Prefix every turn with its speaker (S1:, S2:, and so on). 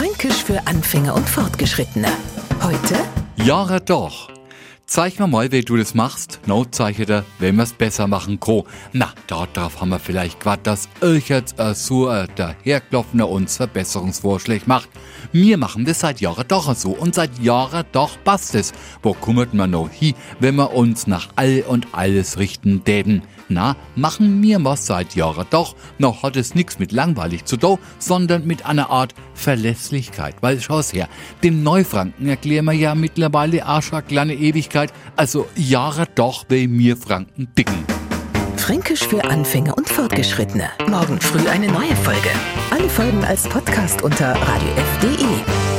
S1: Fränkisch für Anfänger und Fortgeschrittene. Heute?
S2: Jahre doch. Zeig mir mal, wie du das machst. No, dir, wenn wir's besser machen kann. Na, darauf haben wir vielleicht grad, dass euch jetzt äh, äh, der Herklopfende uns Verbesserungsvorschläge macht. Wir machen das seit Jahren doch so und seit Jahren doch passt es. Wo kümmert man noch hin, wenn wir uns nach all und alles richten täten? Na, machen wir was seit Jahren doch. Noch hat es nichts mit langweilig zu tun, sondern mit einer Art Verlässlichkeit. Weil schau's her, dem Neufranken erklären wir ja mittlerweile eine kleine Ewigkeit, also Jahre doch, bei mir Franken dicken.
S1: Fränkisch für Anfänger und Fortgeschrittene. Morgen früh eine neue Folge. Alle Folgen als Podcast unter radiof.de.